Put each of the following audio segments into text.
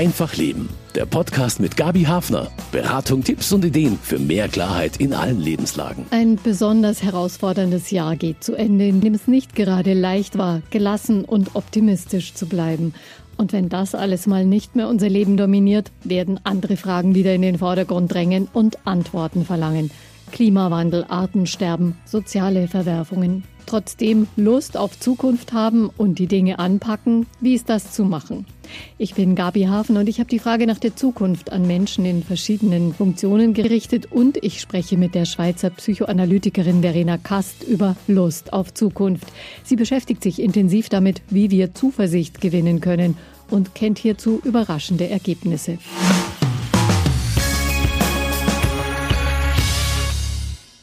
Einfach Leben. Der Podcast mit Gabi Hafner. Beratung, Tipps und Ideen für mehr Klarheit in allen Lebenslagen. Ein besonders herausforderndes Jahr geht zu Ende, in dem es nicht gerade leicht war, gelassen und optimistisch zu bleiben. Und wenn das alles mal nicht mehr unser Leben dominiert, werden andere Fragen wieder in den Vordergrund drängen und Antworten verlangen. Klimawandel, Artensterben, soziale Verwerfungen. Trotzdem Lust auf Zukunft haben und die Dinge anpacken, wie ist das zu machen? Ich bin Gabi Hafen und ich habe die Frage nach der Zukunft an Menschen in verschiedenen Funktionen gerichtet und ich spreche mit der Schweizer Psychoanalytikerin Verena Kast über Lust auf Zukunft. Sie beschäftigt sich intensiv damit, wie wir Zuversicht gewinnen können und kennt hierzu überraschende Ergebnisse.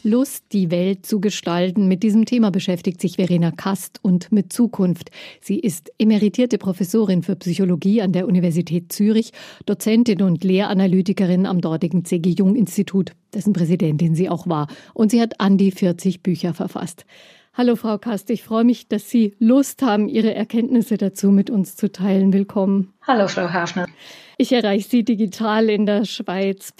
Lust, die Welt zu gestalten. Mit diesem Thema beschäftigt sich Verena Kast und mit Zukunft. Sie ist emeritierte Professorin für Psychologie an der Universität Zürich, Dozentin und Lehranalytikerin am dortigen C.G. Jung Institut, dessen Präsidentin sie auch war. Und sie hat an die 40 Bücher verfasst. Hallo Frau Kast, ich freue mich, dass Sie Lust haben, Ihre Erkenntnisse dazu mit uns zu teilen. Willkommen. Hallo Frau Hafner. Ich erreiche Sie digital in der Schweiz.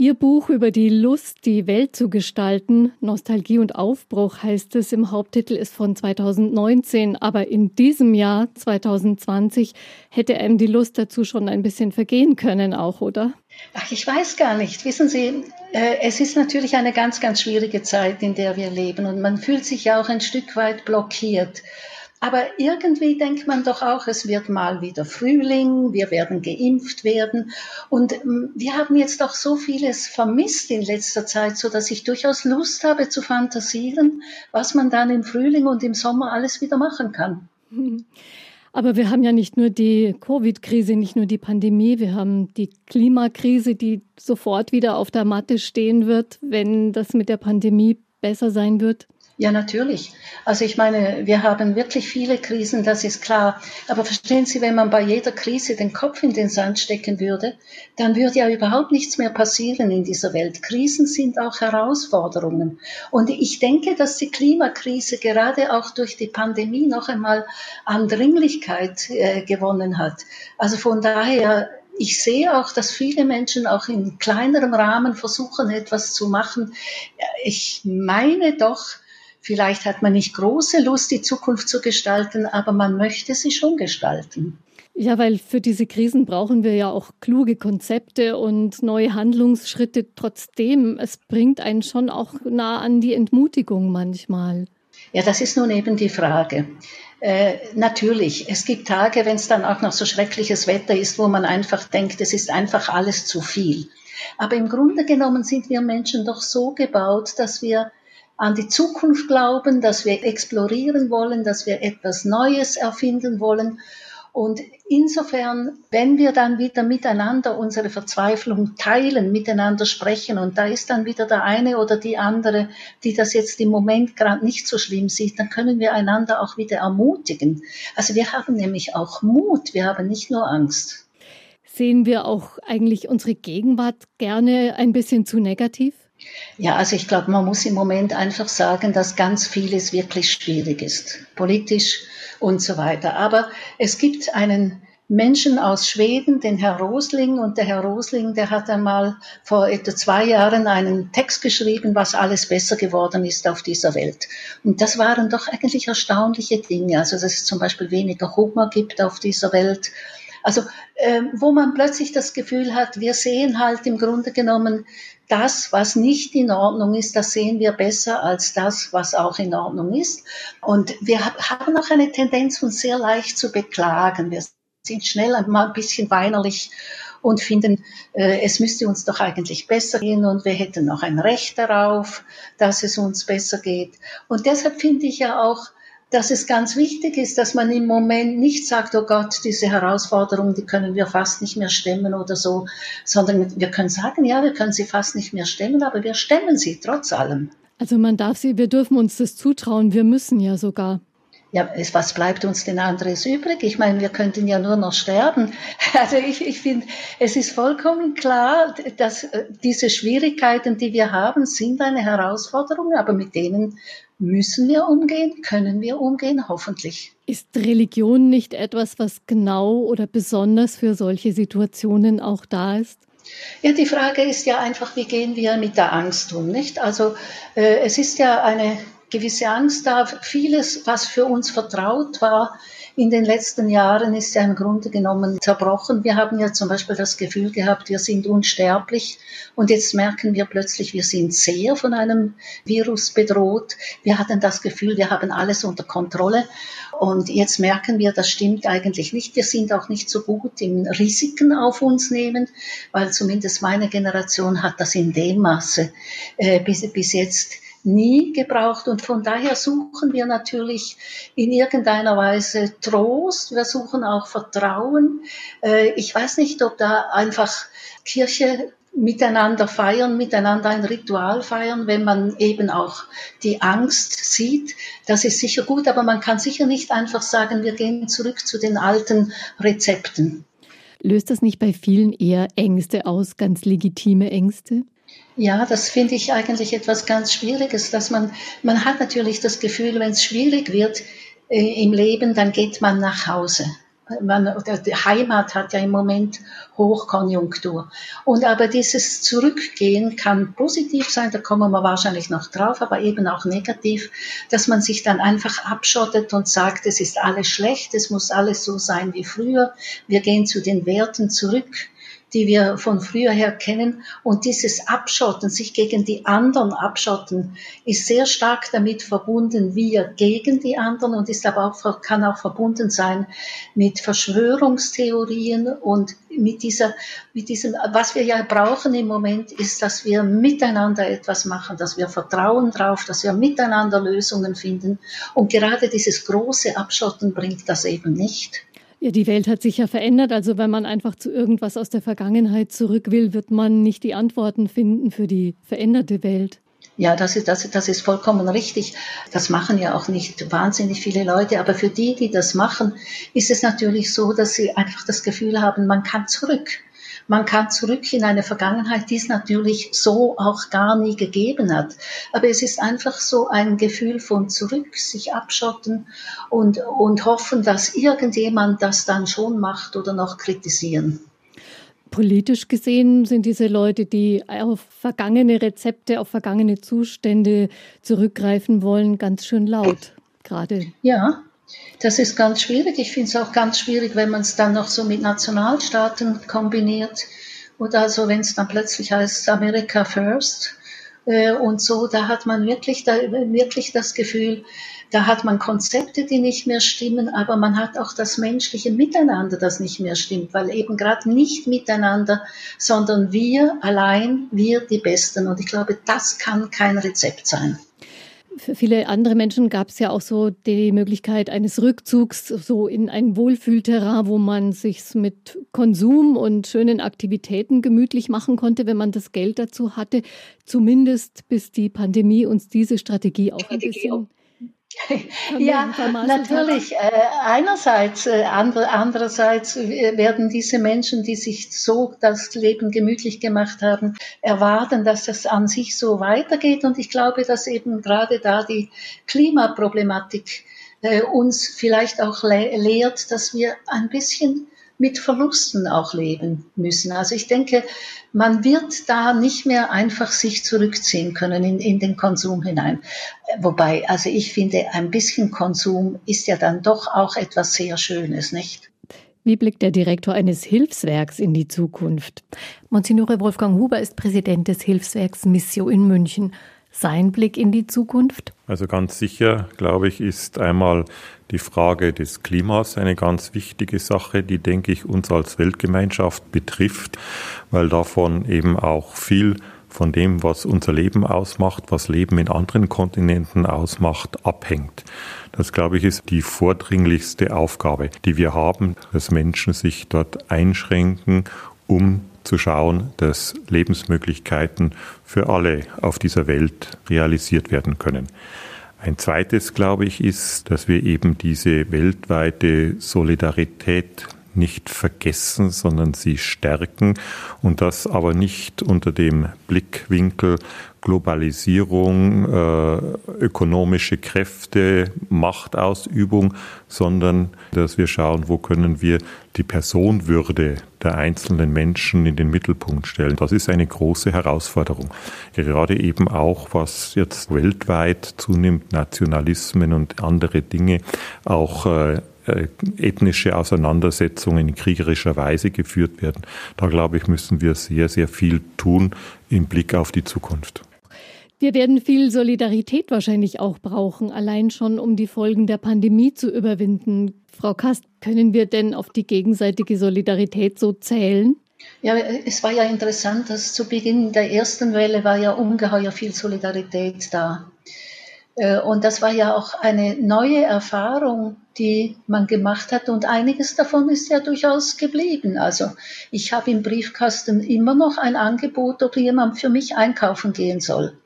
Ihr Buch über die Lust, die Welt zu gestalten, Nostalgie und Aufbruch heißt es im Haupttitel, ist von 2019, aber in diesem Jahr 2020 hätte einem die Lust dazu schon ein bisschen vergehen können auch, oder? Ach, ich weiß gar nicht. Wissen Sie, äh, es ist natürlich eine ganz, ganz schwierige Zeit, in der wir leben und man fühlt sich ja auch ein Stück weit blockiert. Aber irgendwie denkt man doch auch, es wird mal wieder Frühling, wir werden geimpft werden. Und ähm, wir haben jetzt doch so vieles vermisst in letzter Zeit, so dass ich durchaus Lust habe zu fantasieren, was man dann im Frühling und im Sommer alles wieder machen kann. Aber wir haben ja nicht nur die Covid-Krise, nicht nur die Pandemie, wir haben die Klimakrise, die sofort wieder auf der Matte stehen wird, wenn das mit der Pandemie besser sein wird. Ja, natürlich. Also ich meine, wir haben wirklich viele Krisen, das ist klar. Aber verstehen Sie, wenn man bei jeder Krise den Kopf in den Sand stecken würde, dann würde ja überhaupt nichts mehr passieren in dieser Welt. Krisen sind auch Herausforderungen. Und ich denke, dass die Klimakrise gerade auch durch die Pandemie noch einmal an Dringlichkeit äh, gewonnen hat. Also von daher ich sehe auch, dass viele Menschen auch in kleinerem Rahmen versuchen, etwas zu machen. Ich meine doch, Vielleicht hat man nicht große Lust, die Zukunft zu gestalten, aber man möchte sie schon gestalten. Ja, weil für diese Krisen brauchen wir ja auch kluge Konzepte und neue Handlungsschritte. Trotzdem, es bringt einen schon auch nah an die Entmutigung manchmal. Ja, das ist nun eben die Frage. Äh, natürlich, es gibt Tage, wenn es dann auch noch so schreckliches Wetter ist, wo man einfach denkt, es ist einfach alles zu viel. Aber im Grunde genommen sind wir Menschen doch so gebaut, dass wir an die Zukunft glauben, dass wir explorieren wollen, dass wir etwas Neues erfinden wollen. Und insofern, wenn wir dann wieder miteinander unsere Verzweiflung teilen, miteinander sprechen, und da ist dann wieder der eine oder die andere, die das jetzt im Moment gerade nicht so schlimm sieht, dann können wir einander auch wieder ermutigen. Also wir haben nämlich auch Mut, wir haben nicht nur Angst. Sehen wir auch eigentlich unsere Gegenwart gerne ein bisschen zu negativ? Ja, also ich glaube, man muss im Moment einfach sagen, dass ganz vieles wirklich schwierig ist, politisch und so weiter. Aber es gibt einen Menschen aus Schweden, den Herr Rosling, und der Herr Rosling, der hat einmal vor etwa zwei Jahren einen Text geschrieben, was alles besser geworden ist auf dieser Welt. Und das waren doch eigentlich erstaunliche Dinge. Also, dass es zum Beispiel weniger Hunger gibt auf dieser Welt, also äh, wo man plötzlich das Gefühl hat, wir sehen halt im Grunde genommen das, was nicht in Ordnung ist, das sehen wir besser als das, was auch in Ordnung ist. Und wir haben auch eine Tendenz, uns sehr leicht zu beklagen. Wir sind schnell mal ein bisschen weinerlich und finden, äh, es müsste uns doch eigentlich besser gehen und wir hätten noch ein Recht darauf, dass es uns besser geht. Und deshalb finde ich ja auch, dass es ganz wichtig ist, dass man im Moment nicht sagt, oh Gott, diese Herausforderung, die können wir fast nicht mehr stemmen oder so, sondern wir können sagen, ja, wir können sie fast nicht mehr stemmen, aber wir stemmen sie trotz allem. Also man darf sie, wir dürfen uns das zutrauen, wir müssen ja sogar. Ja, was bleibt uns denn anderes übrig? Ich meine, wir könnten ja nur noch sterben. Also ich, ich finde, es ist vollkommen klar, dass äh, diese Schwierigkeiten, die wir haben, sind eine Herausforderung, aber mit denen Müssen wir umgehen? Können wir umgehen? Hoffentlich. Ist Religion nicht etwas, was genau oder besonders für solche Situationen auch da ist? Ja, die Frage ist ja einfach, wie gehen wir mit der Angst um, nicht? Also äh, es ist ja eine gewisse Angst da. Vieles, was für uns vertraut war, in den letzten Jahren ist ja im Grunde genommen zerbrochen. Wir haben ja zum Beispiel das Gefühl gehabt, wir sind unsterblich und jetzt merken wir plötzlich, wir sind sehr von einem Virus bedroht. Wir hatten das Gefühl, wir haben alles unter Kontrolle und jetzt merken wir, das stimmt eigentlich nicht. Wir sind auch nicht so gut im Risiken auf uns nehmen, weil zumindest meine Generation hat das in dem Maße äh, bis, bis jetzt nie gebraucht. Und von daher suchen wir natürlich in irgendeiner Weise Trost. Wir suchen auch Vertrauen. Äh, ich weiß nicht, ob da einfach Kirche miteinander feiern, miteinander ein Ritual feiern, wenn man eben auch die Angst sieht. Das ist sicher gut, aber man kann sicher nicht einfach sagen, wir gehen zurück zu den alten Rezepten. Löst das nicht bei vielen eher Ängste aus, ganz legitime Ängste? Ja, das finde ich eigentlich etwas ganz Schwieriges, dass man, man hat natürlich das Gefühl, wenn es schwierig wird äh, im Leben, dann geht man nach Hause. Man, die Heimat hat ja im Moment Hochkonjunktur. Und aber dieses Zurückgehen kann positiv sein, da kommen wir wahrscheinlich noch drauf, aber eben auch negativ, dass man sich dann einfach abschottet und sagt, es ist alles schlecht, es muss alles so sein wie früher, wir gehen zu den Werten zurück die wir von früher her kennen. Und dieses Abschotten, sich gegen die anderen abschotten, ist sehr stark damit verbunden, wir gegen die anderen und ist aber auch, kann auch verbunden sein mit Verschwörungstheorien und mit dieser, mit diesem, was wir ja brauchen im Moment, ist, dass wir miteinander etwas machen, dass wir vertrauen drauf, dass wir miteinander Lösungen finden. Und gerade dieses große Abschotten bringt das eben nicht. Ja, die Welt hat sich ja verändert. Also wenn man einfach zu irgendwas aus der Vergangenheit zurück will, wird man nicht die Antworten finden für die veränderte Welt. Ja, das ist, das, das ist vollkommen richtig. Das machen ja auch nicht wahnsinnig viele Leute. Aber für die, die das machen, ist es natürlich so, dass sie einfach das Gefühl haben, man kann zurück. Man kann zurück in eine Vergangenheit, die es natürlich so auch gar nie gegeben hat. Aber es ist einfach so ein Gefühl von zurück, sich abschotten und, und hoffen, dass irgendjemand das dann schon macht oder noch kritisieren. Politisch gesehen sind diese Leute, die auf vergangene Rezepte, auf vergangene Zustände zurückgreifen wollen, ganz schön laut gerade. Ja, das ist ganz schwierig. Ich finde es auch ganz schwierig, wenn man es dann noch so mit Nationalstaaten kombiniert. Oder also wenn es dann plötzlich heißt America First äh, und so, da hat man wirklich, da, wirklich das Gefühl, da hat man Konzepte, die nicht mehr stimmen, aber man hat auch das menschliche Miteinander, das nicht mehr stimmt, weil eben gerade nicht miteinander, sondern wir allein, wir die Besten. Und ich glaube, das kann kein Rezept sein. Für viele andere Menschen gab es ja auch so die Möglichkeit eines Rückzugs so in ein Wohlfühlterrain, wo man sich mit Konsum und schönen Aktivitäten gemütlich machen konnte, wenn man das Geld dazu hatte. Zumindest bis die Pandemie uns diese Strategie auch ein bisschen ja, natürlich. Äh, einerseits, äh, andre, andererseits äh, werden diese Menschen, die sich so das Leben gemütlich gemacht haben, erwarten, dass es an sich so weitergeht. Und ich glaube, dass eben gerade da die Klimaproblematik äh, uns vielleicht auch le lehrt, dass wir ein bisschen mit Verlusten auch leben müssen. Also ich denke, man wird da nicht mehr einfach sich zurückziehen können in, in den Konsum hinein. Wobei, also ich finde, ein bisschen Konsum ist ja dann doch auch etwas sehr Schönes, nicht? Wie blickt der Direktor eines Hilfswerks in die Zukunft? Monsignore Wolfgang Huber ist Präsident des Hilfswerks Missio in München sein Blick in die Zukunft? Also ganz sicher, glaube ich, ist einmal die Frage des Klimas eine ganz wichtige Sache, die, denke ich, uns als Weltgemeinschaft betrifft, weil davon eben auch viel von dem, was unser Leben ausmacht, was Leben in anderen Kontinenten ausmacht, abhängt. Das, glaube ich, ist die vordringlichste Aufgabe, die wir haben, dass Menschen sich dort einschränken, um zu schauen, dass Lebensmöglichkeiten für alle auf dieser Welt realisiert werden können. Ein zweites, glaube ich, ist, dass wir eben diese weltweite Solidarität nicht vergessen, sondern sie stärken und das aber nicht unter dem Blickwinkel Globalisierung, äh, ökonomische Kräfte, Machtausübung, sondern dass wir schauen, wo können wir die Personenwürde der einzelnen Menschen in den Mittelpunkt stellen. Das ist eine große Herausforderung. Gerade eben auch, was jetzt weltweit zunimmt, Nationalismen und andere Dinge, auch äh, äh, ethnische Auseinandersetzungen in kriegerischer Weise geführt werden. Da glaube ich, müssen wir sehr, sehr viel tun im Blick auf die Zukunft. Wir werden viel Solidarität wahrscheinlich auch brauchen, allein schon um die Folgen der Pandemie zu überwinden. Frau Kast, können wir denn auf die gegenseitige Solidarität so zählen? Ja, es war ja interessant, dass zu Beginn der ersten Welle war ja ungeheuer viel Solidarität da. Äh, und das war ja auch eine neue Erfahrung, die man gemacht hat. Und einiges davon ist ja durchaus geblieben. Also ich habe im Briefkasten immer noch ein Angebot, ob jemand für mich einkaufen gehen soll.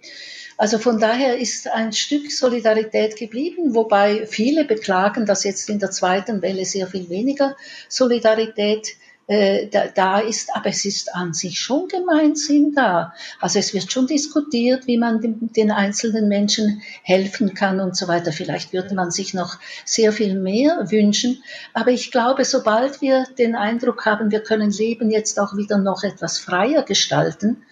Also von daher ist ein Stück Solidarität geblieben, wobei viele beklagen, dass jetzt in der zweiten Welle sehr viel weniger Solidarität äh, da, da ist, aber es ist an sich schon Gemeinsinn da. Also es wird schon diskutiert, wie man dem, den einzelnen Menschen helfen kann und so weiter. Vielleicht würde man sich noch sehr viel mehr wünschen. Aber ich glaube, sobald wir den Eindruck haben, wir können Leben jetzt auch wieder noch etwas freier gestalten,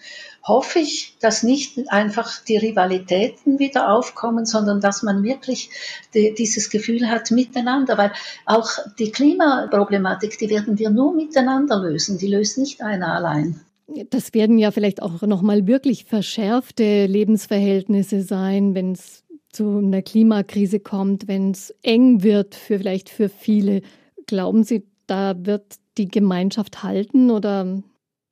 hoffe ich, dass nicht einfach die Rivalitäten wieder aufkommen, sondern dass man wirklich die, dieses Gefühl hat miteinander, weil auch die Klimaproblematik, die werden wir nur miteinander lösen, die löst nicht einer allein. Das werden ja vielleicht auch nochmal wirklich verschärfte Lebensverhältnisse sein, wenn es zu einer Klimakrise kommt, wenn es eng wird, für vielleicht für viele. Glauben Sie, da wird die Gemeinschaft halten oder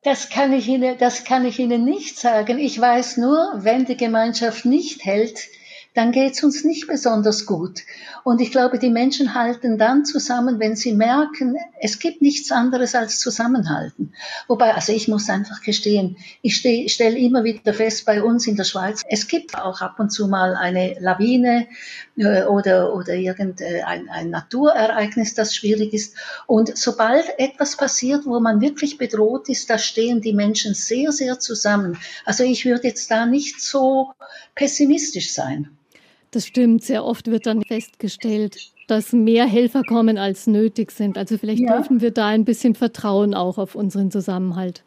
das kann ich Ihnen, das kann ich Ihnen nicht sagen. Ich weiß nur, wenn die Gemeinschaft nicht hält, dann geht's uns nicht besonders gut. Und ich glaube, die Menschen halten dann zusammen, wenn sie merken, es gibt nichts anderes als Zusammenhalten. Wobei, also ich muss einfach gestehen, ich stelle immer wieder fest bei uns in der Schweiz, es gibt auch ab und zu mal eine Lawine äh, oder, oder irgendein ein Naturereignis, das schwierig ist. Und sobald etwas passiert, wo man wirklich bedroht ist, da stehen die Menschen sehr, sehr zusammen. Also ich würde jetzt da nicht so pessimistisch sein. Das stimmt. Sehr oft wird dann festgestellt, dass mehr Helfer kommen, als nötig sind. Also vielleicht ja. dürfen wir da ein bisschen vertrauen auch auf unseren Zusammenhalt.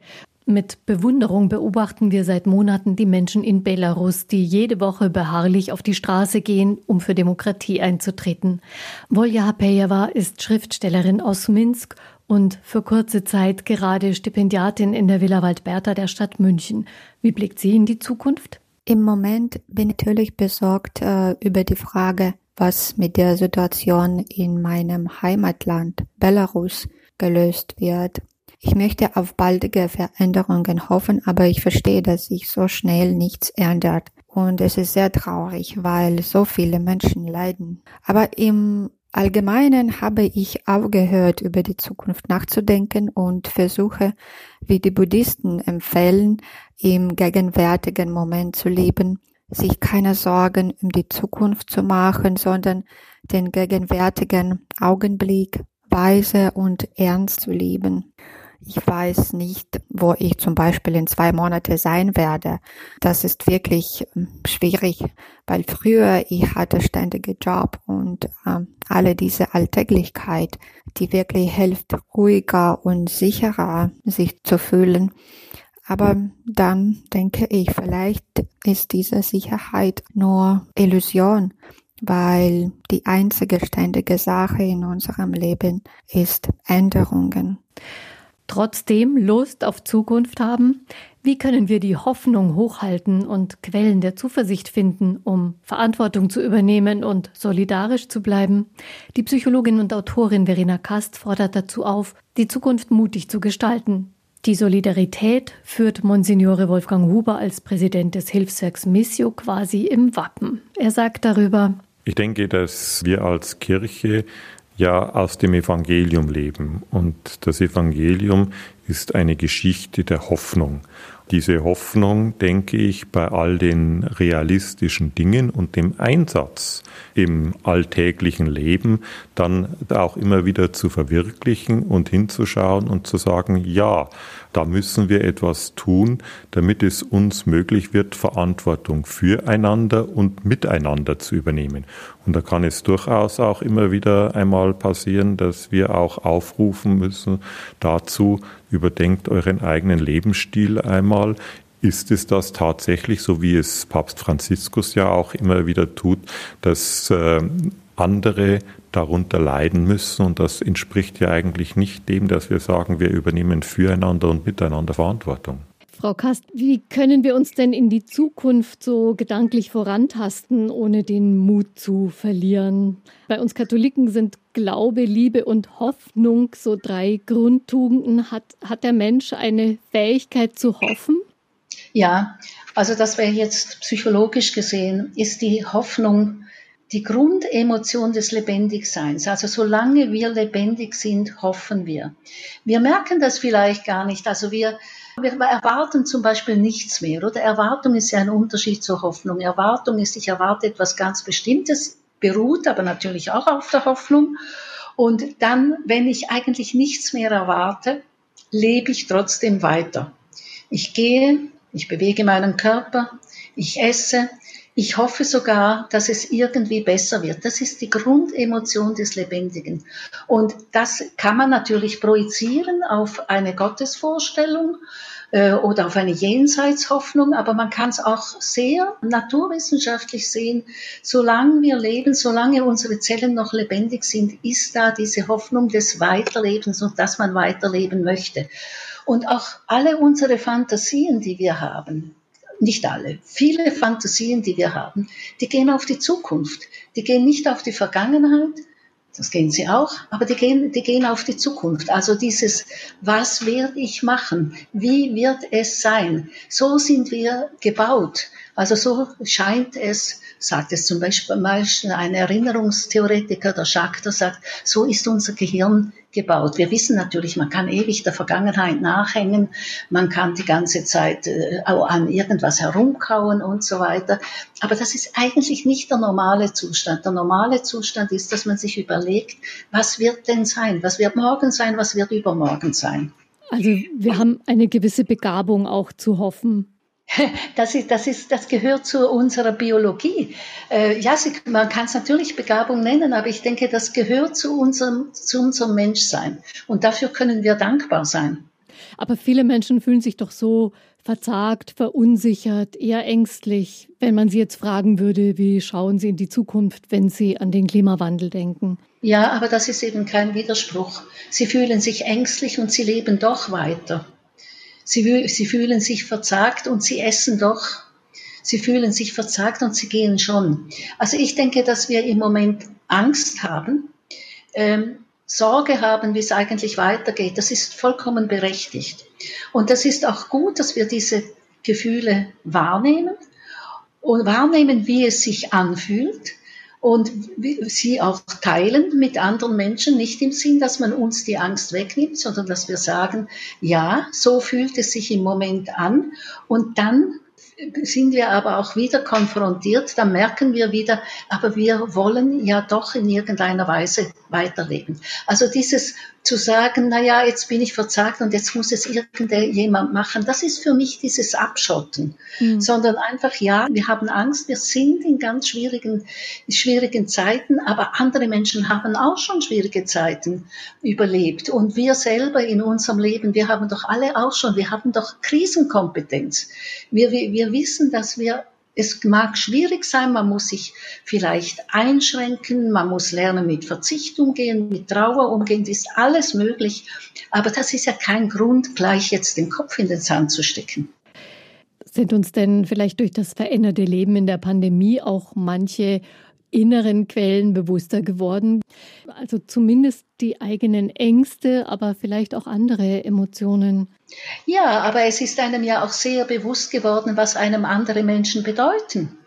Mit Bewunderung beobachten wir seit Monaten die Menschen in Belarus, die jede Woche beharrlich auf die Straße gehen, um für Demokratie einzutreten. Volja Hapejewa ist Schriftstellerin aus Minsk und für kurze Zeit gerade Stipendiatin in der Villa Waldberta der Stadt München. Wie blickt sie in die Zukunft? Im Moment bin ich natürlich besorgt äh, über die Frage, was mit der Situation in meinem Heimatland Belarus gelöst wird. Ich möchte auf baldige Veränderungen hoffen, aber ich verstehe, dass sich so schnell nichts ändert. Und es ist sehr traurig, weil so viele Menschen leiden. Aber im Allgemeinen habe ich aufgehört, über die Zukunft nachzudenken und versuche, wie die Buddhisten empfehlen, im gegenwärtigen Moment zu leben, sich keine Sorgen um die Zukunft zu machen, sondern den gegenwärtigen Augenblick weise und ernst zu leben. Ich weiß nicht, wo ich zum Beispiel in zwei Monate sein werde. Das ist wirklich ähm, schwierig, weil früher ich hatte ständige Job und äh, alle diese Alltäglichkeit, die wirklich hilft, ruhiger und sicherer sich zu fühlen. Aber dann denke ich, vielleicht ist diese Sicherheit nur Illusion, weil die einzige ständige Sache in unserem Leben ist Änderungen trotzdem Lust auf Zukunft haben? Wie können wir die Hoffnung hochhalten und Quellen der Zuversicht finden, um Verantwortung zu übernehmen und solidarisch zu bleiben? Die Psychologin und Autorin Verena Kast fordert dazu auf, die Zukunft mutig zu gestalten. Die Solidarität führt Monsignore Wolfgang Huber als Präsident des Hilfswerks Missio quasi im Wappen. Er sagt darüber, ich denke, dass wir als Kirche ja aus dem Evangelium leben. Und das Evangelium ist eine Geschichte der Hoffnung. Diese Hoffnung, denke ich, bei all den realistischen Dingen und dem Einsatz im alltäglichen Leben dann auch immer wieder zu verwirklichen und hinzuschauen und zu sagen, ja, da müssen wir etwas tun, damit es uns möglich wird, Verantwortung füreinander und miteinander zu übernehmen. Und da kann es durchaus auch immer wieder einmal passieren, dass wir auch aufrufen müssen dazu, überdenkt euren eigenen Lebensstil einmal. Ist es das tatsächlich, so wie es Papst Franziskus ja auch immer wieder tut, dass äh, andere darunter leiden müssen. Und das entspricht ja eigentlich nicht dem, dass wir sagen, wir übernehmen füreinander und miteinander Verantwortung. Frau Kast, wie können wir uns denn in die Zukunft so gedanklich vorantasten, ohne den Mut zu verlieren? Bei uns Katholiken sind Glaube, Liebe und Hoffnung so drei Grundtugenden. Hat, hat der Mensch eine Fähigkeit zu hoffen? Ja, also das wäre jetzt psychologisch gesehen, ist die Hoffnung die Grundemotion des Lebendigseins. Also solange wir lebendig sind, hoffen wir. Wir merken das vielleicht gar nicht. Also wir wir erwarten zum Beispiel nichts mehr, oder? Erwartung ist ja ein Unterschied zur Hoffnung. Erwartung ist, ich erwarte etwas ganz Bestimmtes, beruht aber natürlich auch auf der Hoffnung. Und dann, wenn ich eigentlich nichts mehr erwarte, lebe ich trotzdem weiter. Ich gehe, ich bewege meinen Körper, ich esse, ich hoffe sogar, dass es irgendwie besser wird. Das ist die Grundemotion des Lebendigen. Und das kann man natürlich projizieren auf eine Gottesvorstellung äh, oder auf eine Jenseitshoffnung, aber man kann es auch sehr naturwissenschaftlich sehen. Solange wir leben, solange unsere Zellen noch lebendig sind, ist da diese Hoffnung des Weiterlebens und dass man weiterleben möchte. Und auch alle unsere Fantasien, die wir haben, nicht alle, viele Fantasien, die wir haben, die gehen auf die Zukunft. Die gehen nicht auf die Vergangenheit, das gehen sie auch, aber die gehen, die gehen auf die Zukunft. Also dieses, was werde ich machen? Wie wird es sein? So sind wir gebaut. Also so scheint es, sagt es zum Beispiel ein Erinnerungstheoretiker, der Schachter sagt, so ist unser Gehirn gebaut. Wir wissen natürlich, man kann ewig der Vergangenheit nachhängen, man kann die ganze Zeit äh, an irgendwas herumkauen und so weiter. Aber das ist eigentlich nicht der normale Zustand. Der normale Zustand ist, dass man sich überlegt, was wird denn sein? Was wird morgen sein? Was wird übermorgen sein? Also wir haben eine gewisse Begabung auch zu hoffen. Das, ist, das, ist, das gehört zu unserer Biologie. Äh, ja, sie, man kann es natürlich Begabung nennen, aber ich denke, das gehört zu unserem, zu unserem Menschsein. Und dafür können wir dankbar sein. Aber viele Menschen fühlen sich doch so verzagt, verunsichert, eher ängstlich, wenn man sie jetzt fragen würde, wie schauen sie in die Zukunft, wenn sie an den Klimawandel denken. Ja, aber das ist eben kein Widerspruch. Sie fühlen sich ängstlich und sie leben doch weiter. Sie, sie fühlen sich verzagt und sie essen doch. Sie fühlen sich verzagt und sie gehen schon. Also ich denke, dass wir im Moment Angst haben, ähm, Sorge haben, wie es eigentlich weitergeht. Das ist vollkommen berechtigt. Und das ist auch gut, dass wir diese Gefühle wahrnehmen und wahrnehmen, wie es sich anfühlt und sie auch teilen mit anderen Menschen, nicht im Sinn, dass man uns die Angst wegnimmt, sondern dass wir sagen, ja, so fühlt es sich im Moment an und dann sind wir aber auch wieder konfrontiert, dann merken wir wieder, aber wir wollen ja doch in irgendeiner Weise weiterleben. Also dieses zu sagen, na ja, jetzt bin ich verzagt und jetzt muss es irgendjemand machen, das ist für mich dieses Abschotten, mhm. sondern einfach, ja, wir haben Angst, wir sind in ganz schwierigen, schwierigen Zeiten, aber andere Menschen haben auch schon schwierige Zeiten überlebt und wir selber in unserem Leben, wir haben doch alle auch schon, wir haben doch Krisenkompetenz. Wir, wir, wir wissen, dass wir es mag schwierig sein, man muss sich vielleicht einschränken, man muss lernen, mit Verzicht umgehen, mit Trauer umgehen, ist alles möglich. Aber das ist ja kein Grund, gleich jetzt den Kopf in den Sand zu stecken. Sind uns denn vielleicht durch das veränderte Leben in der Pandemie auch manche inneren Quellen bewusster geworden. Also zumindest die eigenen Ängste, aber vielleicht auch andere Emotionen. Ja, aber es ist einem ja auch sehr bewusst geworden, was einem andere Menschen bedeuten.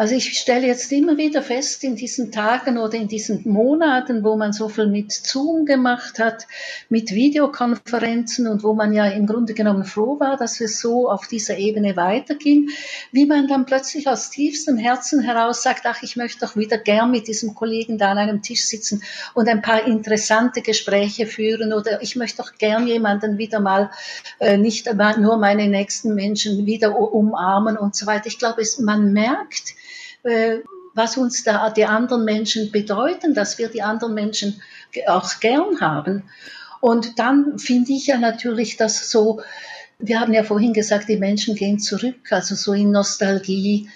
Also ich stelle jetzt immer wieder fest in diesen Tagen oder in diesen Monaten, wo man so viel mit Zoom gemacht hat, mit Videokonferenzen und wo man ja im Grunde genommen froh war, dass es so auf dieser Ebene weiterging, wie man dann plötzlich aus tiefstem Herzen heraus sagt, ach, ich möchte doch wieder gern mit diesem Kollegen da an einem Tisch sitzen und ein paar interessante Gespräche führen oder ich möchte doch gern jemanden wieder mal, äh, nicht nur meine nächsten Menschen wieder umarmen und so weiter. Ich glaube, es, man merkt, was uns da die anderen Menschen bedeuten, dass wir die anderen Menschen auch gern haben. Und dann finde ich ja natürlich, dass so, wir haben ja vorhin gesagt, die Menschen gehen zurück, also so in Nostalgie.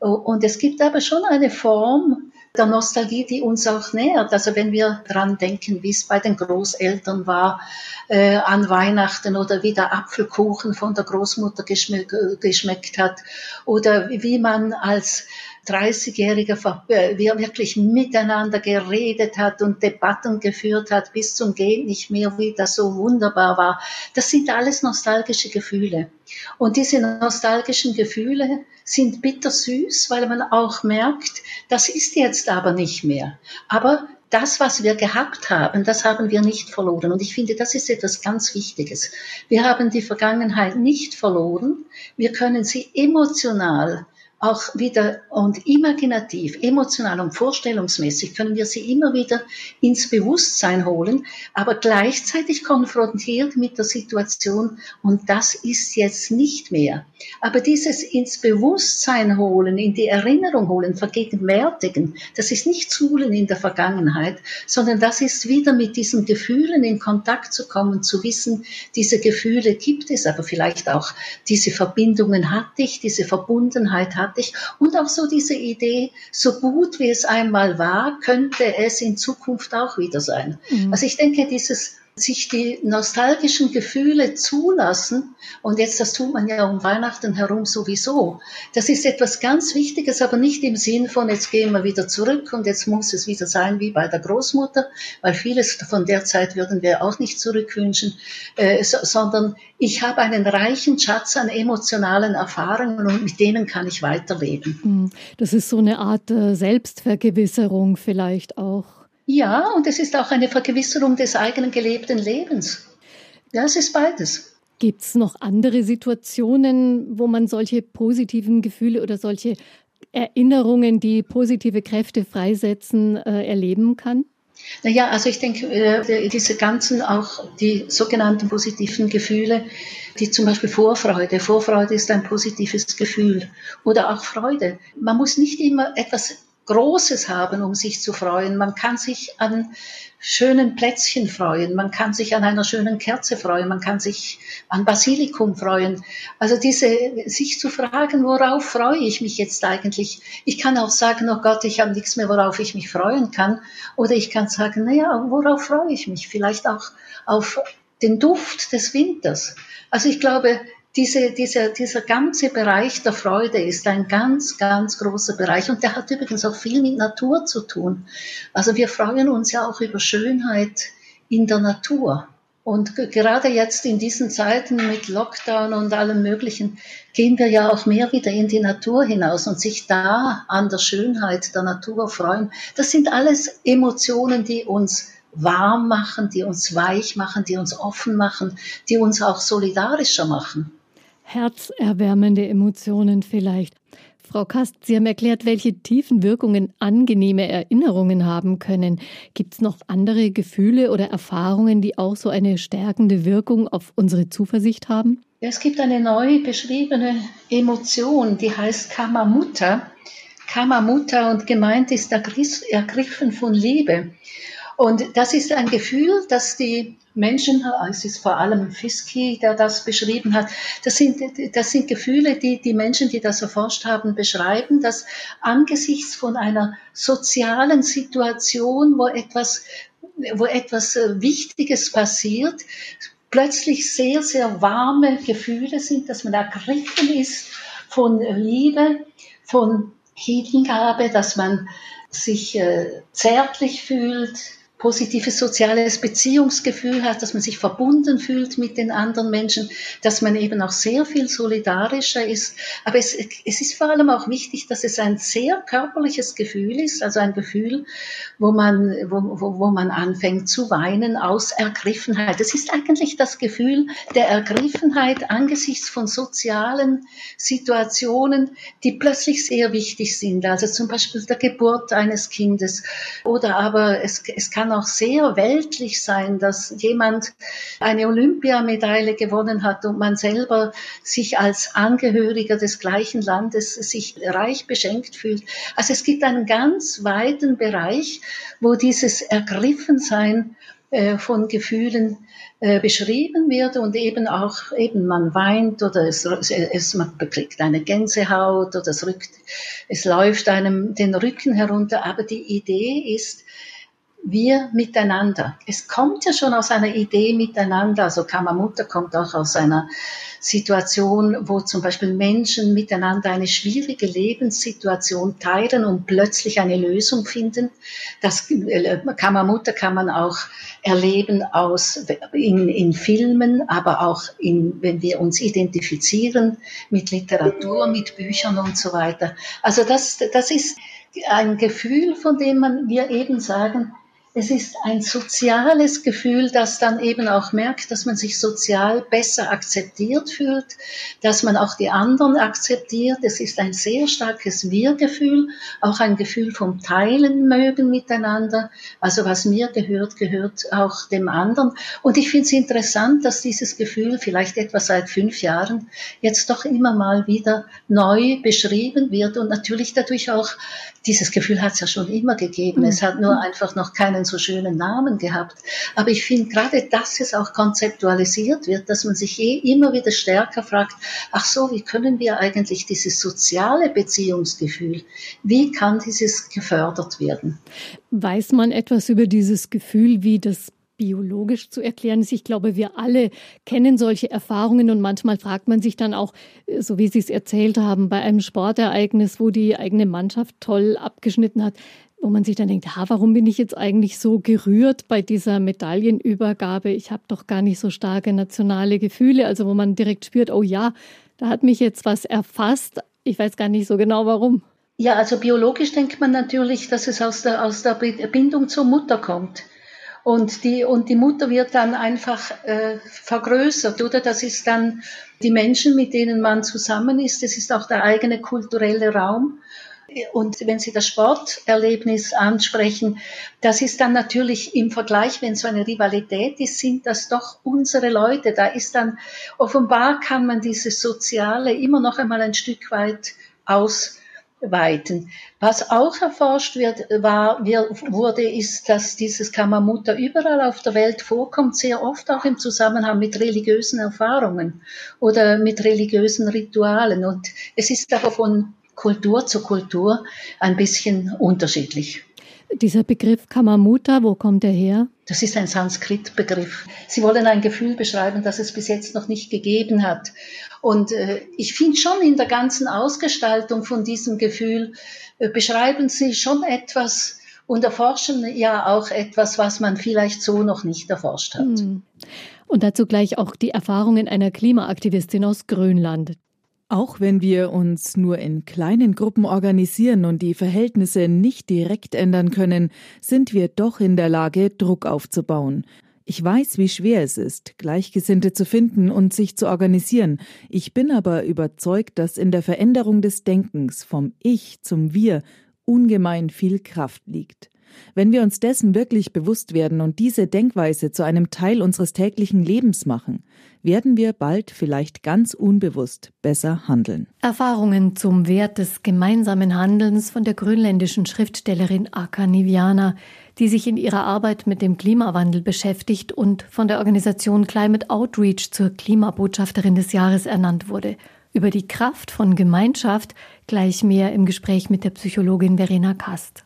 Und es gibt aber schon eine Form der Nostalgie, die uns auch nähert. Also wenn wir dran denken, wie es bei den Großeltern war, äh, an Weihnachten oder wie der Apfelkuchen von der Großmutter geschmeckt, geschmeckt hat oder wie man als 30-Jähriger äh, wirklich miteinander geredet hat und Debatten geführt hat bis zum Gehen nicht mehr, wie das so wunderbar war. Das sind alles nostalgische Gefühle. Und diese nostalgischen Gefühle sind bittersüß, weil man auch merkt, das ist jetzt aber nicht mehr. Aber das, was wir gehabt haben, das haben wir nicht verloren. Und ich finde, das ist etwas ganz Wichtiges. Wir haben die Vergangenheit nicht verloren. Wir können sie emotional auch wieder und imaginativ, emotional und vorstellungsmäßig können wir sie immer wieder ins Bewusstsein holen, aber gleichzeitig konfrontiert mit der Situation und das ist jetzt nicht mehr. Aber dieses ins Bewusstsein holen, in die Erinnerung holen, vergegenwärtigen, das ist nicht Zuhlen in der Vergangenheit, sondern das ist wieder mit diesen Gefühlen in Kontakt zu kommen, zu wissen, diese Gefühle gibt es, aber vielleicht auch diese Verbindungen hatte ich, diese Verbundenheit hatte ich und auch so diese Idee, so gut wie es einmal war, könnte es in Zukunft auch wieder sein. Mhm. Also ich denke, dieses sich die nostalgischen Gefühle zulassen, und jetzt das tut man ja um Weihnachten herum sowieso, das ist etwas ganz Wichtiges, aber nicht im Sinn von, jetzt gehen wir wieder zurück und jetzt muss es wieder sein wie bei der Großmutter, weil vieles von der Zeit würden wir auch nicht zurückwünschen, äh, so, sondern ich habe einen reichen Schatz an emotionalen Erfahrungen und mit denen kann ich weiterleben. Hm, das ist so eine Art äh, Selbstvergewisserung vielleicht auch. Ja, und es ist auch eine Vergewisserung des eigenen gelebten Lebens. Ja, es ist beides. Gibt es noch andere Situationen, wo man solche positiven Gefühle oder solche Erinnerungen, die positive Kräfte freisetzen, äh, erleben kann? Naja, also ich denke, äh, diese ganzen auch die sogenannten positiven Gefühle, die zum Beispiel Vorfreude. Vorfreude ist ein positives Gefühl. Oder auch Freude. Man muss nicht immer etwas Großes haben, um sich zu freuen. Man kann sich an schönen Plätzchen freuen, man kann sich an einer schönen Kerze freuen, man kann sich an Basilikum freuen. Also diese, sich zu fragen, worauf freue ich mich jetzt eigentlich? Ich kann auch sagen, oh Gott, ich habe nichts mehr, worauf ich mich freuen kann. Oder ich kann sagen, naja, worauf freue ich mich? Vielleicht auch auf den Duft des Winters. Also ich glaube, diese, dieser, dieser ganze Bereich der Freude ist ein ganz, ganz großer Bereich und der hat übrigens auch viel mit Natur zu tun. Also wir freuen uns ja auch über Schönheit in der Natur. Und gerade jetzt in diesen Zeiten mit Lockdown und allem Möglichen gehen wir ja auch mehr wieder in die Natur hinaus und sich da an der Schönheit der Natur freuen. Das sind alles Emotionen, die uns warm machen, die uns weich machen, die uns offen machen, die uns auch solidarischer machen herzerwärmende Emotionen vielleicht. Frau Kast, Sie haben erklärt, welche tiefen Wirkungen angenehme Erinnerungen haben können. Gibt es noch andere Gefühle oder Erfahrungen, die auch so eine stärkende Wirkung auf unsere Zuversicht haben? Es gibt eine neu beschriebene Emotion, die heißt Kamamutta. Kamamutta und gemeint ist ergriffen von Liebe. Und das ist ein Gefühl, das die Menschen, es ist vor allem Fiski, der das beschrieben hat, das sind, das sind Gefühle, die die Menschen, die das erforscht haben, beschreiben, dass angesichts von einer sozialen Situation, wo etwas, wo etwas äh, Wichtiges passiert, plötzlich sehr, sehr warme Gefühle sind, dass man ergriffen ist von Liebe, von Hingabe, dass man sich äh, zärtlich fühlt, positives soziales Beziehungsgefühl hat, dass man sich verbunden fühlt mit den anderen Menschen, dass man eben auch sehr viel solidarischer ist. Aber es, es ist vor allem auch wichtig, dass es ein sehr körperliches Gefühl ist, also ein Gefühl, wo man, wo, wo, wo man anfängt zu weinen aus Ergriffenheit. Es ist eigentlich das Gefühl der Ergriffenheit angesichts von sozialen Situationen, die plötzlich sehr wichtig sind. Also zum Beispiel der Geburt eines Kindes oder aber es, es kann auch sehr weltlich sein, dass jemand eine Olympiamedaille gewonnen hat und man selber sich als Angehöriger des gleichen Landes sich reich beschenkt fühlt. Also es gibt einen ganz weiten Bereich, wo dieses Ergriffensein äh, von Gefühlen äh, beschrieben wird und eben auch eben man weint oder es, es man bekriegt eine Gänsehaut oder es rückt es läuft einem den Rücken herunter aber die Idee ist wir miteinander. Es kommt ja schon aus einer Idee miteinander. Also Kamamutter kommt auch aus einer Situation, wo zum Beispiel Menschen miteinander eine schwierige Lebenssituation teilen und plötzlich eine Lösung finden. Das äh, Kamamutter kann man auch erleben aus, in, in Filmen, aber auch in, wenn wir uns identifizieren mit Literatur, mit Büchern und so weiter. Also das, das ist ein Gefühl, von dem man, wir eben sagen, es ist ein soziales Gefühl, das dann eben auch merkt, dass man sich sozial besser akzeptiert fühlt, dass man auch die anderen akzeptiert. Es ist ein sehr starkes Wir-Gefühl, auch ein Gefühl vom Teilen mögen miteinander. Also was mir gehört, gehört auch dem anderen. Und ich finde es interessant, dass dieses Gefühl vielleicht etwa seit fünf Jahren jetzt doch immer mal wieder neu beschrieben wird und natürlich dadurch auch, dieses Gefühl hat es ja schon immer gegeben. Es hat nur einfach noch keinen einen so schönen Namen gehabt. Aber ich finde gerade, dass es auch konzeptualisiert wird, dass man sich eh immer wieder stärker fragt, ach so, wie können wir eigentlich dieses soziale Beziehungsgefühl, wie kann dieses gefördert werden? Weiß man etwas über dieses Gefühl, wie das biologisch zu erklären ist. Ich glaube, wir alle kennen solche Erfahrungen und manchmal fragt man sich dann auch, so wie Sie es erzählt haben, bei einem Sportereignis, wo die eigene Mannschaft toll abgeschnitten hat, wo man sich dann denkt, ha, warum bin ich jetzt eigentlich so gerührt bei dieser Medaillenübergabe? Ich habe doch gar nicht so starke nationale Gefühle, also wo man direkt spürt, oh ja, da hat mich jetzt was erfasst. Ich weiß gar nicht so genau warum. Ja, also biologisch denkt man natürlich, dass es aus der, aus der Bindung zur Mutter kommt. Und die, und die Mutter wird dann einfach äh, vergrößert, oder? Das ist dann die Menschen, mit denen man zusammen ist. Das ist auch der eigene kulturelle Raum. Und wenn Sie das Sporterlebnis ansprechen, das ist dann natürlich im Vergleich, wenn so eine Rivalität ist, sind das doch unsere Leute. Da ist dann, offenbar kann man dieses Soziale immer noch einmal ein Stück weit ausweiten. Was auch erforscht wird, war, wurde, ist, dass dieses Kamamuta überall auf der Welt vorkommt, sehr oft auch im Zusammenhang mit religiösen Erfahrungen oder mit religiösen Ritualen. Und es ist aber von Kultur zu Kultur ein bisschen unterschiedlich. Dieser Begriff Kamamuta, wo kommt er her? Das ist ein Sanskrit-Begriff. Sie wollen ein Gefühl beschreiben, das es bis jetzt noch nicht gegeben hat. Und äh, ich finde schon in der ganzen Ausgestaltung von diesem Gefühl äh, beschreiben Sie schon etwas und erforschen ja auch etwas, was man vielleicht so noch nicht erforscht hat. Hm. Und dazu gleich auch die Erfahrungen einer Klimaaktivistin aus Grönland. Auch wenn wir uns nur in kleinen Gruppen organisieren und die Verhältnisse nicht direkt ändern können, sind wir doch in der Lage, Druck aufzubauen. Ich weiß, wie schwer es ist, Gleichgesinnte zu finden und sich zu organisieren. Ich bin aber überzeugt, dass in der Veränderung des Denkens vom Ich zum Wir ungemein viel Kraft liegt. Wenn wir uns dessen wirklich bewusst werden und diese Denkweise zu einem Teil unseres täglichen Lebens machen, werden wir bald vielleicht ganz unbewusst besser handeln. Erfahrungen zum Wert des gemeinsamen Handelns von der grönländischen Schriftstellerin Aka Niviana, die sich in ihrer Arbeit mit dem Klimawandel beschäftigt und von der Organisation Climate Outreach zur Klimabotschafterin des Jahres ernannt wurde. Über die Kraft von Gemeinschaft gleich mehr im Gespräch mit der Psychologin Verena Kast.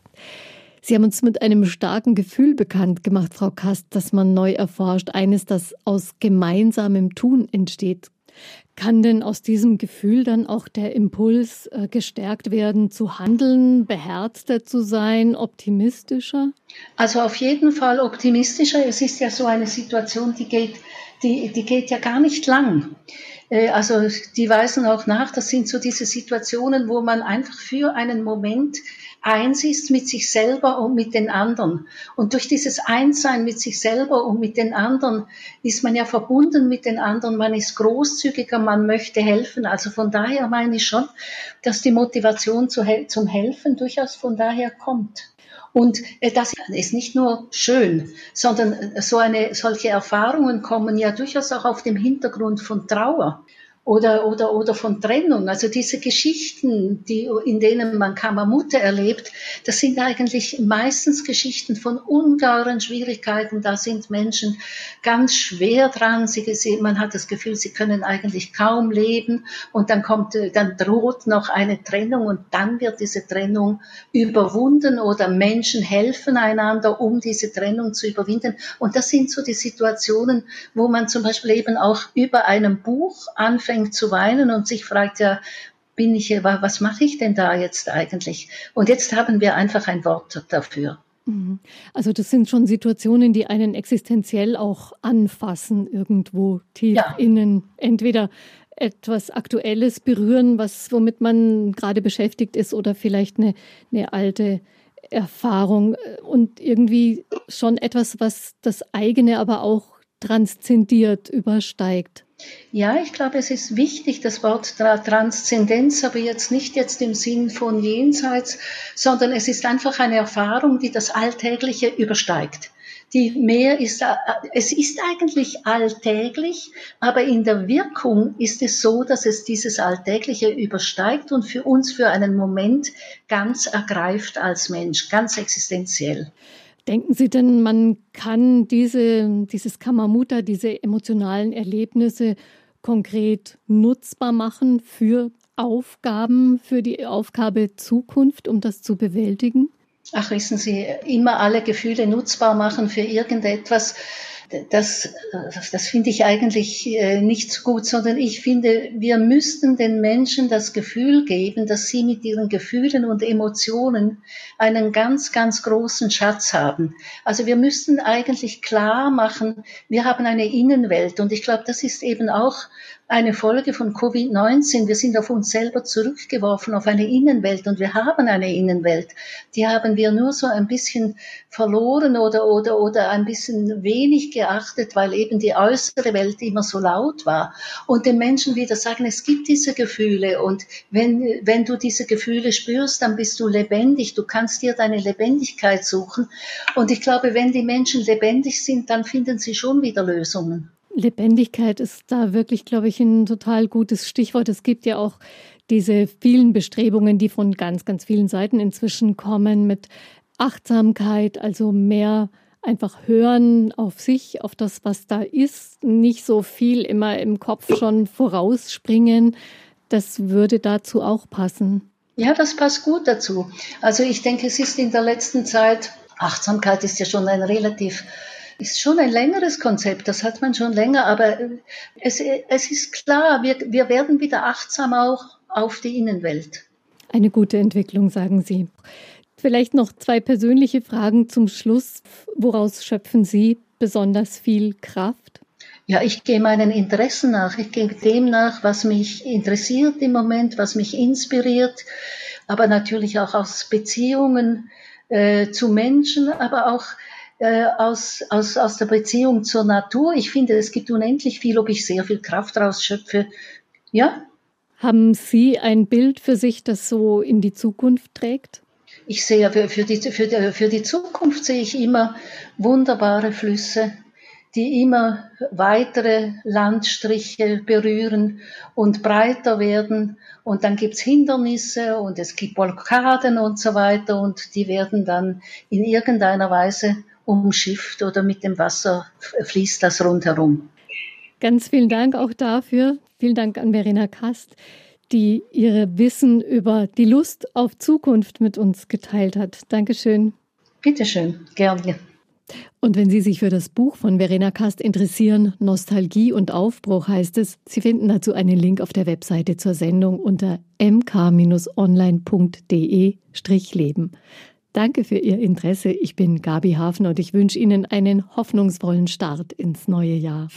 Sie haben uns mit einem starken Gefühl bekannt gemacht, Frau Kast, das man neu erforscht. Eines, das aus gemeinsamem Tun entsteht. Kann denn aus diesem Gefühl dann auch der Impuls äh, gestärkt werden, zu handeln, beherzter zu sein, optimistischer? Also auf jeden Fall optimistischer. Es ist ja so eine Situation, die geht, die, die geht ja gar nicht lang. Äh, also die weisen auch nach, das sind so diese Situationen, wo man einfach für einen Moment eins ist mit sich selber und mit den anderen. Und durch dieses Einssein mit sich selber und mit den anderen ist man ja verbunden mit den anderen, man ist großzügiger, man möchte helfen. Also von daher meine ich schon, dass die Motivation zum Helfen durchaus von daher kommt. Und äh, das ist nicht nur schön, sondern äh, so eine, solche Erfahrungen kommen ja durchaus auch auf dem Hintergrund von Trauer oder, oder, oder von Trennung. Also diese Geschichten, die, in denen man Kamamute erlebt, das sind eigentlich meistens Geschichten von ungeheuren Schwierigkeiten. Da sind Menschen ganz schwer dran. Sie, sie, man hat das Gefühl, sie können eigentlich kaum leben. Und dann kommt, dann droht noch eine Trennung und dann wird diese Trennung überwunden oder Menschen helfen einander, um diese Trennung zu überwinden. Und das sind so die Situationen, wo man zum Beispiel eben auch über einem Buch anfängt, anfängt zu weinen und sich fragt, ja, bin ich, was mache ich denn da jetzt eigentlich? Und jetzt haben wir einfach ein Wort dafür. Mhm. Also das sind schon Situationen, die einen existenziell auch anfassen, irgendwo tief ja. innen. Entweder etwas Aktuelles berühren, was womit man gerade beschäftigt ist, oder vielleicht eine, eine alte Erfahrung und irgendwie schon etwas, was das eigene aber auch transzendiert, übersteigt. Ja, ich glaube, es ist wichtig, das Wort Transzendenz, aber jetzt nicht jetzt im Sinn von Jenseits, sondern es ist einfach eine Erfahrung, die das Alltägliche übersteigt. Die mehr ist, äh, es ist eigentlich alltäglich, aber in der Wirkung ist es so, dass es dieses Alltägliche übersteigt und für uns für einen Moment ganz ergreift als Mensch, ganz existenziell. Denken Sie denn, man kann diese, dieses Kamamuta, diese emotionalen Erlebnisse konkret nutzbar machen für Aufgaben, für die Aufgabe Zukunft, um das zu bewältigen? Ach, wissen Sie, immer alle Gefühle nutzbar machen für irgendetwas, das, das finde ich eigentlich äh, nicht so gut, sondern ich finde, wir müssten den Menschen das Gefühl geben, dass sie mit ihren Gefühlen und Emotionen einen ganz, ganz großen Schatz haben. Also wir müssten eigentlich klar machen, wir haben eine Innenwelt und ich glaube, das ist eben auch eine Folge von Covid-19. Wir sind auf uns selber zurückgeworfen, auf eine Innenwelt und wir haben eine Innenwelt. Die haben wir nur so ein bisschen verloren oder, oder, oder ein bisschen wenig geachtet, weil eben die äußere Welt immer so laut war. Und den Menschen wieder sagen, es gibt diese Gefühle und wenn, wenn du diese Gefühle spürst, dann bist du lebendig. Du kannst dir deine Lebendigkeit suchen. Und ich glaube, wenn die Menschen lebendig sind, dann finden sie schon wieder Lösungen. Lebendigkeit ist da wirklich, glaube ich, ein total gutes Stichwort. Es gibt ja auch diese vielen Bestrebungen, die von ganz, ganz vielen Seiten inzwischen kommen mit Achtsamkeit, also mehr einfach hören auf sich, auf das, was da ist, nicht so viel immer im Kopf schon vorausspringen. Das würde dazu auch passen. Ja, das passt gut dazu. Also ich denke, es ist in der letzten Zeit, Achtsamkeit ist ja schon ein relativ ist schon ein längeres Konzept, das hat man schon länger, aber es, es ist klar, wir, wir werden wieder achtsam auch auf die Innenwelt. Eine gute Entwicklung, sagen Sie. Vielleicht noch zwei persönliche Fragen zum Schluss. Woraus schöpfen Sie besonders viel Kraft? Ja, ich gehe meinen Interessen nach. Ich gehe dem nach, was mich interessiert im Moment, was mich inspiriert, aber natürlich auch aus Beziehungen äh, zu Menschen, aber auch äh, aus, aus, aus der Beziehung zur Natur. Ich finde, es gibt unendlich viel, ob ich sehr viel Kraft rausschöpfe. Ja. Haben Sie ein Bild für sich, das so in die Zukunft trägt? Ich sehe für, für, die, für, die, für die Zukunft sehe ich immer wunderbare Flüsse, die immer weitere Landstriche berühren und breiter werden. Und dann gibt's Hindernisse und es gibt Blockaden und so weiter und die werden dann in irgendeiner Weise umschifft oder mit dem Wasser fließt das rundherum. Ganz vielen Dank auch dafür. Vielen Dank an Verena Kast, die ihre Wissen über die Lust auf Zukunft mit uns geteilt hat. Dankeschön. Bitteschön, gerne. Und wenn Sie sich für das Buch von Verena Kast interessieren, Nostalgie und Aufbruch heißt es, Sie finden dazu einen Link auf der Webseite zur Sendung unter mk-online.de-leben. Danke für Ihr Interesse. Ich bin Gabi Hafen und ich wünsche Ihnen einen hoffnungsvollen Start ins neue Jahr.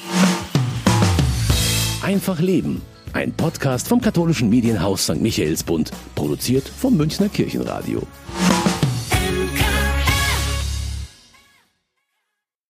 Einfach Leben. Ein Podcast vom katholischen Medienhaus St. Michaelsbund, produziert vom Münchner Kirchenradio.